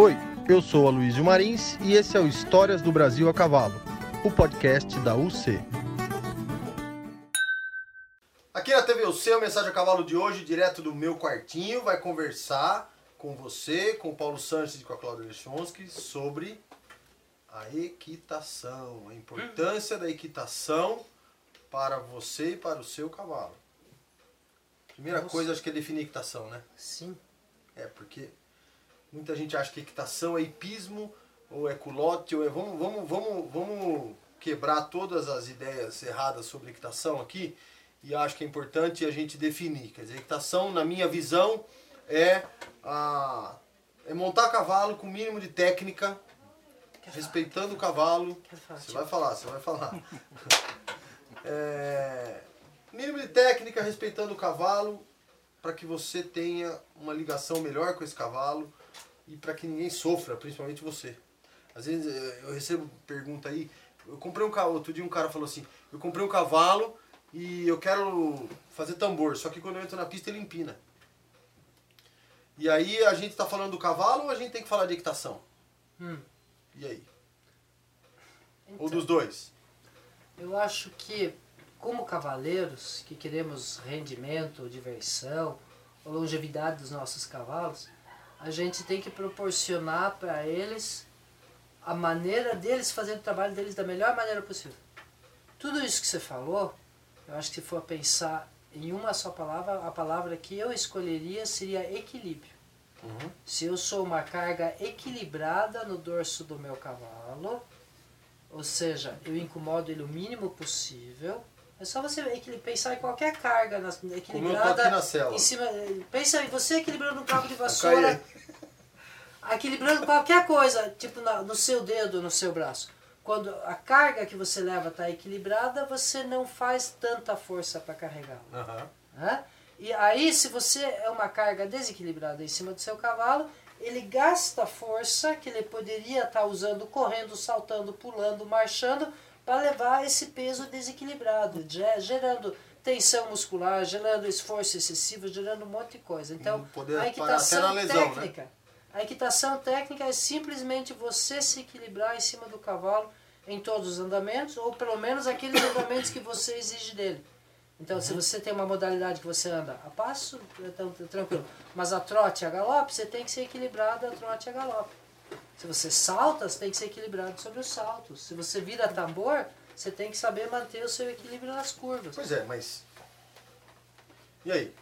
Oi, eu sou Aloysio Marins e esse é o Histórias do Brasil a Cavalo, o podcast da UC. Aqui na TV UC, o Mensagem a Cavalo de hoje, direto do meu quartinho, vai conversar com você, com o Paulo Sanches e com a Cláudia Lechonsky sobre a equitação, a importância da equitação para você e para o seu cavalo. Primeira Nossa. coisa, acho que é definir equitação, né? Sim. É, porque muita gente acha que equitação é hipismo, ou é culote, ou é. Vamos, vamos, vamos, vamos quebrar todas as ideias erradas sobre equitação aqui e acho que é importante a gente definir. Quer dizer, equitação, na minha visão, é, a, é montar cavalo com o mínimo de técnica, respeitando o cavalo. Falar, Você vai falar, você vai falar. É, mínimo de técnica, respeitando o cavalo, para que você tenha uma ligação melhor com esse cavalo e para que ninguém sofra, principalmente você. Às vezes eh, eu recebo pergunta aí, eu comprei um cavalo, outro dia um cara falou assim, eu comprei um cavalo e eu quero fazer tambor, só que quando eu entro na pista ele empina. E aí a gente está falando do cavalo ou a gente tem que falar de equitação? Hum. E aí? Então, Ou dos dois? Eu acho que, como cavaleiros que queremos rendimento, diversão, longevidade dos nossos cavalos, a gente tem que proporcionar para eles a maneira deles fazerem o trabalho deles da melhor maneira possível. Tudo isso que você falou, eu acho que se for pensar em uma só palavra, a palavra que eu escolheria seria equilíbrio. Uhum. Se eu sou uma carga equilibrada no dorso do meu cavalo, ou seja, eu incomodo ele o mínimo possível, é só você pensar em qualquer carga equilibrada aqui na cela. em cima. Pensa em você equilibrando um cabo de caí vassoura, equilibrando qualquer coisa, tipo na- no seu dedo, no seu braço. Quando a carga que você leva está equilibrada, você não faz tanta força para carregá-la. Aham. né? E aí, se você é uma carga desequilibrada em cima do seu cavalo, ele gasta força que ele poderia estar usando correndo, saltando, pulando, marchando, para levar esse peso desequilibrado, ge- gerando tensão muscular, gerando esforço excessivo, gerando um monte de coisa. Então, a equitação lesão, né? técnica, a equitação técnica é simplesmente você se equilibrar em cima do cavalo em todos os andamentos, ou pelo menos aqueles andamentos que você exige dele. Então, Uhum. se você tem uma modalidade que você anda a passo, é tão- tão tranquilo. Mas a trote e a galope, você tem que ser equilibrado a trote e a galope. Se você salta, você tem que ser equilibrado sobre os saltos. Se você vira tambor, você tem que saber manter o seu equilíbrio nas curvas. Pois é, mas. E aí?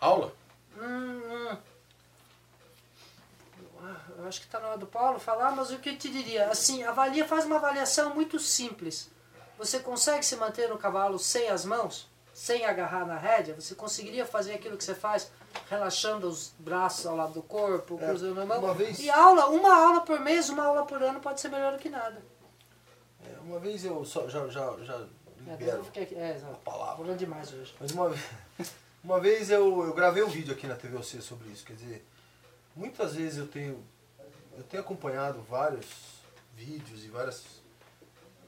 Aula? Hum, hum. Eu acho que está na hora do Paulo falar, mas o que eu te diria? Assim, avalia, faz uma avaliação muito simples. Você consegue se manter no cavalo sem as mãos? Sem agarrar na rédea? Você conseguiria fazer aquilo que você faz, relaxando os braços ao lado do corpo, É, cruzando a mão? uma vez- E aula, uma aula por mês, uma aula por ano pode ser melhor do que nada. É, uma vez eu só, já, já, já É, libero fiquei aqui- é, exato. palavra. Falando demais hoje. Mas uma, vez- uma vez eu, eu gravei um vídeo aqui na TVOC sobre isso. Quer dizer, muitas vezes eu tenho, eu tenho acompanhado vários vídeos e várias.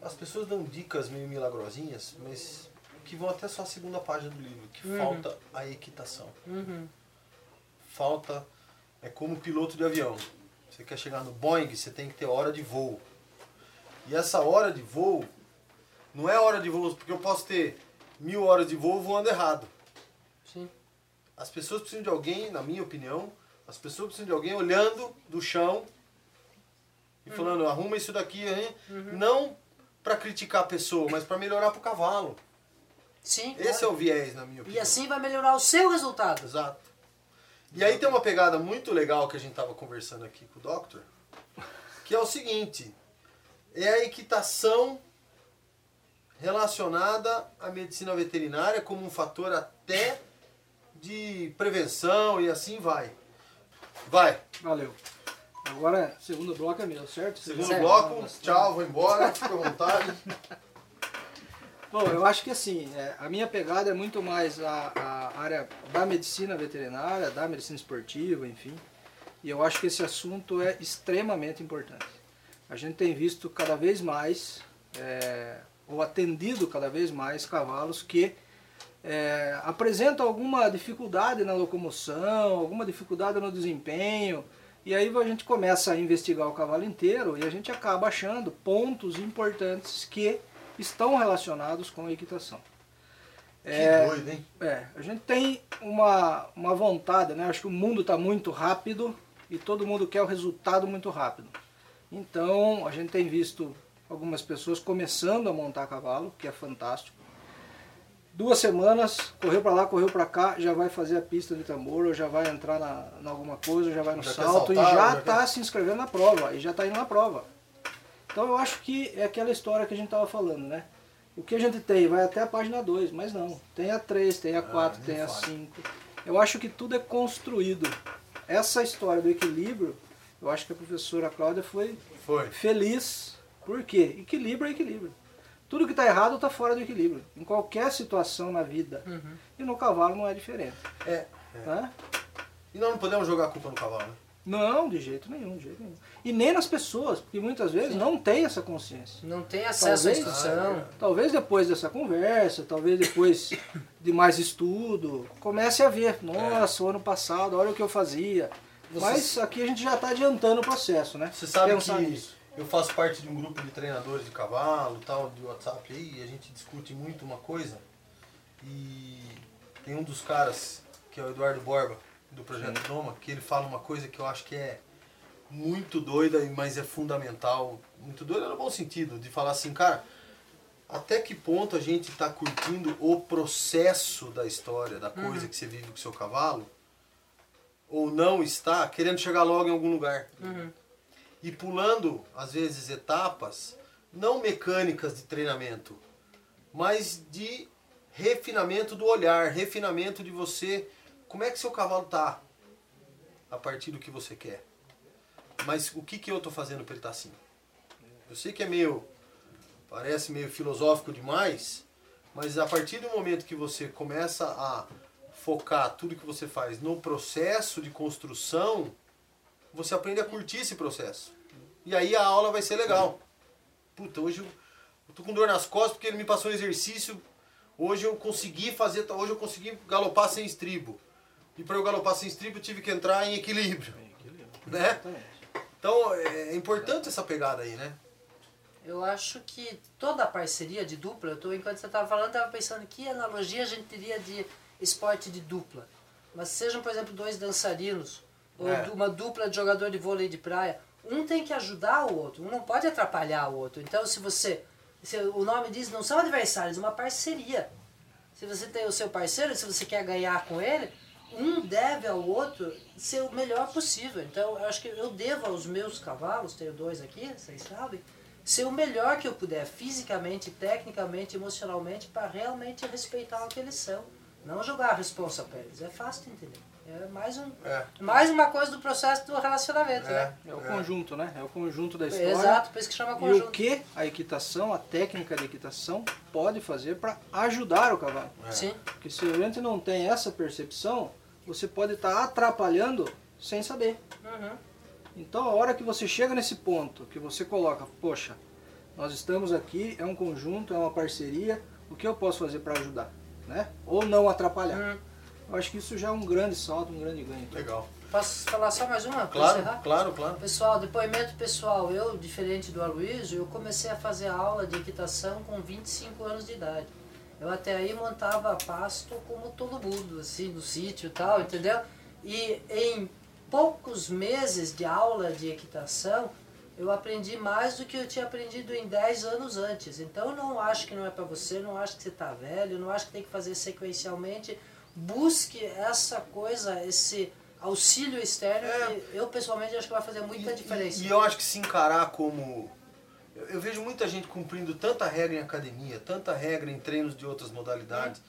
As pessoas dão dicas meio milagrosinhas, mas que vão até só a segunda página do livro, que Uhum. falta a equitação. Uhum. Falta é como piloto de avião. Você quer chegar no Boeing, você tem que ter hora de voo. E essa hora de voo não é hora de voo, porque eu posso ter mil horas de voo voando errado. Sim. As pessoas precisam de alguém, na minha opinião, as pessoas precisam de alguém olhando do chão e falando, arruma isso daqui, hein? não para criticar a pessoa, mas para melhorar pro cavalo. Sim. Esse é claro. o viés, na minha E opinião. assim vai melhorar o seu resultado. Exato. E aí tem uma pegada muito legal que a gente estava conversando aqui com o Doctor, que é o seguinte, é a equitação relacionada à medicina veterinária como um fator até de prevenção e assim vai. Vai. Valeu. Agora, segundo bloco é meu, certo? Segundo Certo. bloco, tchau, vou embora, fica à vontade. Bom, eu acho que assim, é, a minha pegada é muito mais a, a área da medicina veterinária, da medicina esportiva, enfim. E eu acho que esse assunto é extremamente importante. A gente tem visto cada vez mais, é, ou atendido cada vez mais, cavalos que é, apresentam alguma dificuldade na locomoção, alguma dificuldade no desempenho, E aí a gente começa a investigar o cavalo inteiro e a gente acaba achando pontos importantes que estão relacionados com a equitação. Que É, doido, hein? é, a gente tem uma, uma vontade, né? Acho que o mundo está muito rápido e todo mundo quer o resultado muito rápido. Então, a gente tem visto algumas pessoas começando a montar cavalo, que é fantástico. Duas semanas, correu para lá, correu para cá, já vai fazer a pista de tambor, ou já vai entrar na, na alguma coisa, já vai no Já salto e saltar, já já está quer- se inscrevendo na prova, e já está indo na prova. Então eu acho que é aquela história que a gente estava falando, né? O que a gente tem vai até a página 2, mas não. Tem a 3, tem a 4, nem tem a fale. 5. Eu acho que tudo é construído. Essa história do equilíbrio, eu acho que a professora Cláudia foi Foi. feliz. Por quê? Equilíbrio é equilíbrio. Tudo que está errado está fora do equilíbrio. Em qualquer situação na vida. Uhum. E no cavalo não é diferente. É. né? E nós não podemos jogar a culpa no cavalo, né? Não, de jeito nenhum, de jeito nenhum. E nem nas pessoas, porque muitas vezes não tem essa consciência. Não tem acesso à Talvez- instrução. Talvez depois dessa conversa, talvez depois de mais estudo, comece a ver, nossa, o ano passado, olha o que eu fazia. Você- Mas aqui a gente já está adiantando o processo, né? Você sabe Pensar que nisso. eu faço parte de um grupo de treinadores de cavalo, tal, de WhatsApp aí, e a gente discute muito uma coisa. E tem um dos caras, que é o Eduardo Borba, do Projeto Doma, que ele fala uma coisa que eu acho que é muito doida, mas é fundamental. Muito doida no bom sentido, de falar assim, cara, até que ponto a gente está curtindo o processo da história, da coisa que você vive com o seu cavalo, ou não está querendo chegar logo em algum lugar Uhum. e pulando, às vezes, etapas, não mecânicas de treinamento, mas de refinamento do olhar, refinamento de você, como é que seu cavalo tá a partir do que você quer. Mas o que, que eu estou fazendo para ele estar assim? Eu sei que é meio, parece meio filosófico demais, mas a partir do momento que você começa a focar tudo que você faz no processo de construção, você aprende a curtir esse processo. E aí a aula vai ser legal. Puta, hoje eu, eu tô com dor nas costas porque ele me passou um exercício. Hoje eu consegui fazer, hoje eu consegui galopar sem estribo. E para eu galopar sem estribo eu tive que entrar em equilíbrio. Né? Exatamente. Então é importante essa pegada aí, né? Eu acho que toda a parceria de dupla, eu tô, enquanto você estava falando, estava pensando que analogia a gente teria de esporte de dupla. Mas sejam, por exemplo, dois dançarinos, ou É. uma dupla de jogador de vôlei de praia, um tem que ajudar o outro, um não pode atrapalhar o outro. Então, se você. se o nome diz, não são adversários, é uma parceria. Se você tem o seu parceiro, se você quer ganhar com ele, um deve ao outro ser o melhor possível. Então, eu acho que eu devo aos meus cavalos, tenho dois aqui, vocês sabem, ser o melhor que eu puder, fisicamente, tecnicamente, emocionalmente, para realmente respeitar o que eles são. Não jogar a responsa para eles. É fácil de entender. É mais, um, É. mais uma coisa do processo do relacionamento, né? É o conjunto, né? É o conjunto da história. Exato, por isso que chama E o conjunto. que a equitação, a técnica de equitação, pode fazer para ajudar o cavalo. É. Sim. Porque se a gente não tem essa percepção, você pode estar atrapalhando sem saber. Uhum. Então a hora que você chega nesse ponto, que você coloca, poxa, nós estamos aqui, é um conjunto, é uma parceria, o que eu posso fazer para ajudar? Né? Ou não atrapalhar. Hum. Eu acho que isso já é um grande salto, um grande ganho. Legal. Posso falar só mais uma? Claro, encerrar? claro, claro. Pessoal, depoimento pessoal, eu, diferente do Aloysio, eu comecei a fazer aula de equitação com 25 anos de idade. Eu até aí montava pasto como todo mundo, assim, no sítio e tal, entendeu? E em poucos meses de aula de equitação, eu aprendi mais do que eu tinha aprendido em 10 anos antes. Então não acho que não é para você, não acho que você está velho, não acho que tem que fazer sequencialmente. Busque essa coisa, esse auxílio externo, É. que eu pessoalmente acho que vai fazer muita E- diferença. E, e eu acho que se encarar como. Eu, eu vejo muita gente cumprindo tanta regra em academia, tanta regra em treinos de outras modalidades.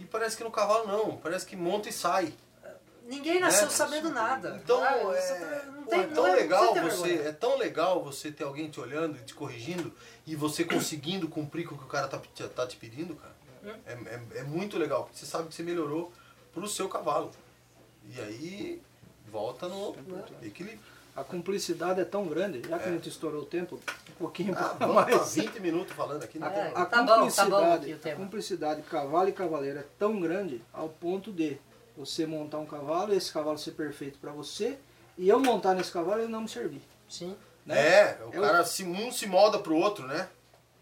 E parece que no cavalo não, parece que monta e sai. Ninguém nasceu né? sabendo nada. Então, Ah, é, tá- não pô, tem- é não tão é- legal você é tão legal você ter alguém te olhando e te corrigindo e você conseguindo cumprir com o que o cara tá, te- tá te pedindo, cara. Hum. É, é, é muito legal, porque você sabe que você melhorou pro seu cavalo. E aí volta no equilíbrio. A cumplicidade é tão grande, já que É. a gente estourou o tempo, um pouquinho Ah, mais. 20 minutos falando aqui, não É, tem A. Tá bom, tá bom cumplicidade, aqui o a cumplicidade cavalo e cavaleiro é tão grande ao ponto de você montar um cavalo, esse cavalo ser perfeito para você e eu montar nesse cavalo ele não me servir. Sim. Né? É, o Eu- cara se, um se molda pro outro, né?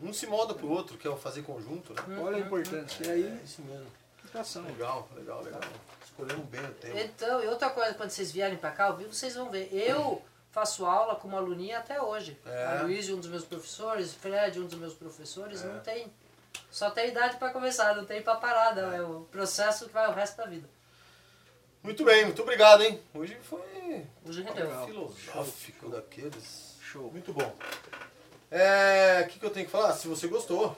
Um se molda pro outro, que é o fazer conjunto, né? Olha a importância. E aí, É isso mesmo. educação. Legal, legal, legal. Escolhemos bem o tema. Então, e outra coisa, quando vocês vierem pra cá ao vivo, vocês vão ver. Eu faço aula como aluninha até hoje. É. A Luiz, um dos meus professores, Fred, um dos meus professores, É. não tem. Só tem idade pra começar, não tem pra parar, não. É o processo que vai o resto da vida. Muito bem, muito obrigado, hein? Hoje foi Hoje rendeu. Legal. filosófico daqueles. Show. Muito bom. É, o que, que eu tenho que falar? Se você gostou,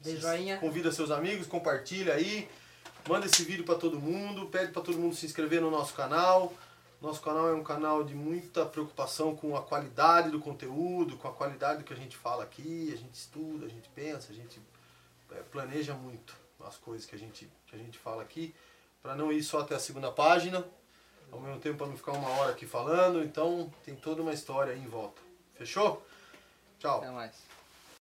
Dê joinha. convida seus amigos, compartilha aí, manda esse vídeo para todo mundo, pede para todo mundo se inscrever no nosso canal. Nosso canal é um canal de muita preocupação com a qualidade do conteúdo, com a qualidade do que a gente fala aqui, a gente estuda, a gente pensa, a gente é, planeja muito as coisas que a gente, que a gente fala aqui, para não ir só até a segunda página, ao mesmo tempo para não ficar uma hora aqui falando, então tem toda uma história aí em volta. Fechou? Tchau. Até mais.